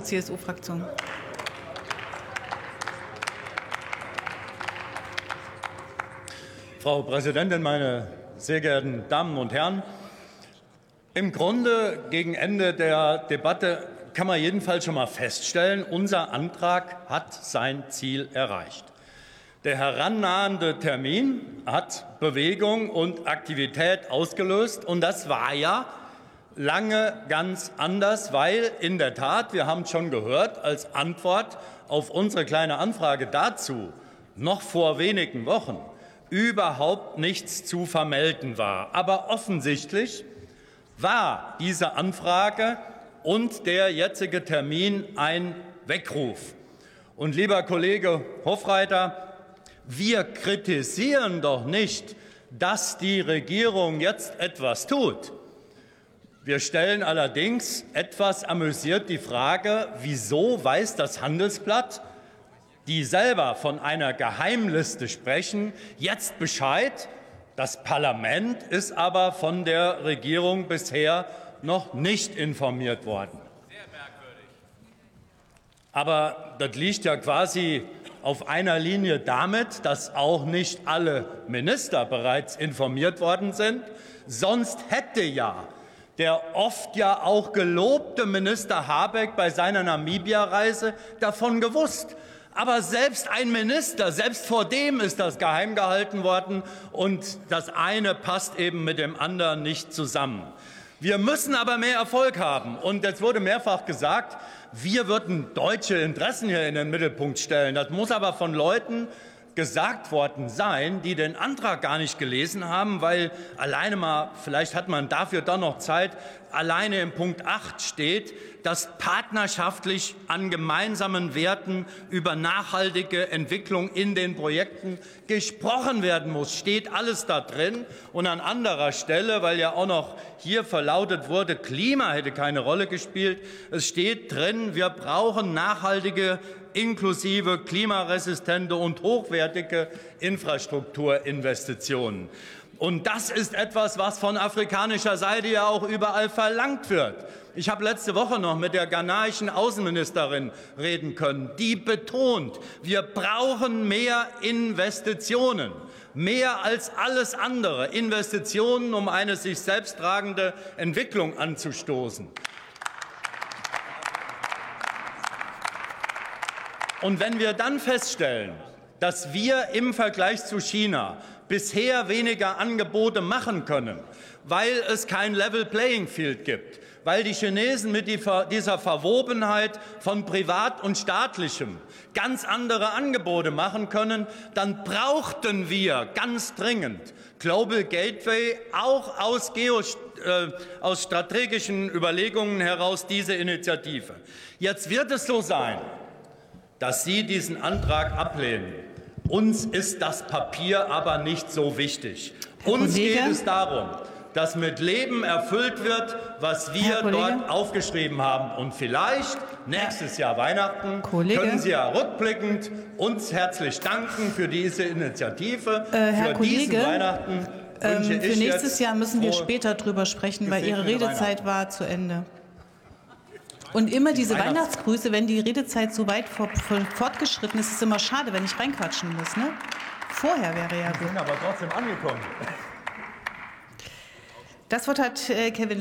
CSU-Fraktion. Frau Präsidentin, meine sehr geehrten Damen und Herren! Im Grunde gegen Ende der Debatte kann man jedenfalls schon mal feststellen, unser Antrag hat sein Ziel erreicht. Der herannahende Termin hat Bewegung und Aktivität ausgelöst, und das war ja lange ganz anders, weil in der Tat, wir haben es schon gehört, als Antwort auf unsere kleine Anfrage dazu noch vor wenigen Wochen überhaupt nichts zu vermelden war. Aber offensichtlich war diese Anfrage und der jetzige Termin ein Weckruf. Und lieber Kollege Hofreiter, wir kritisieren doch nicht, dass die Regierung jetzt etwas tut. Wir stellen allerdings etwas amüsiert die Frage, wieso weiß das Handelsblatt, die selber von einer Geheimliste sprechen, jetzt Bescheid. Das Parlament ist aber von der Regierung bisher noch nicht informiert worden. Aber das liegt ja quasi auf einer Linie damit, dass auch nicht alle Minister bereits informiert worden sind. Sonst hätte ja der oft ja auch gelobte Minister Habeck bei seiner Namibia-Reise davon gewusst. Aber selbst ein Minister, selbst vor dem ist das geheim gehalten worden und das eine passt eben mit dem anderen nicht zusammen. Wir müssen aber mehr Erfolg haben. Und es wurde mehrfach gesagt, wir würden deutsche Interessen hier in den Mittelpunkt stellen. Das muss aber von Leuten gesagt worden sein, die den Antrag gar nicht gelesen haben, weil alleine mal, vielleicht hat man dafür dann noch Zeit, alleine im Punkt 8 steht, dass partnerschaftlich an gemeinsamen Werten über nachhaltige Entwicklung in den Projekten gesprochen werden muss. Steht alles da drin. Und an anderer Stelle, weil ja auch noch hier verlautet wurde, Klima hätte keine Rolle gespielt, es steht drin, wir brauchen nachhaltige inklusive klimaresistente und hochwertige Infrastrukturinvestitionen. Und das ist etwas, was von afrikanischer Seite ja auch überall verlangt wird. Ich habe letzte Woche noch mit der ghanaischen Außenministerin reden können, die betont, wir brauchen mehr Investitionen, mehr als alles andere, Investitionen, um eine sich selbst tragende Entwicklung anzustoßen. Und wenn wir dann feststellen, dass wir im Vergleich zu China bisher weniger Angebote machen können, weil es kein Level Playing Field gibt, weil die Chinesen mit dieser Verwobenheit von Privat und Staatlichem ganz andere Angebote machen können, dann brauchten wir ganz dringend Global Gateway auch aus, Geo, äh, aus strategischen Überlegungen heraus diese Initiative. Jetzt wird es so sein, dass Sie diesen Antrag ablehnen. Uns ist das Papier aber nicht so wichtig. Uns geht es darum, dass mit Leben erfüllt wird, was wir dort aufgeschrieben haben. Und vielleicht nächstes Jahr Weihnachten Kollege? können Sie ja rückblickend uns herzlich danken für diese Initiative. Äh, Herr für Kollege? diesen Weihnachten. Ähm, für nächstes Jahr müssen wir später drüber sprechen, weil Ihre Redezeit war zu Ende. Und immer diese Weihnachtsgrüße, wenn die Redezeit so weit fortgeschritten ist, ist es immer schade, wenn ich reinquatschen muss. Ne? Vorher wäre ja gut. Ich bin aber trotzdem angekommen. Das Wort hat äh, Kevin Leiter.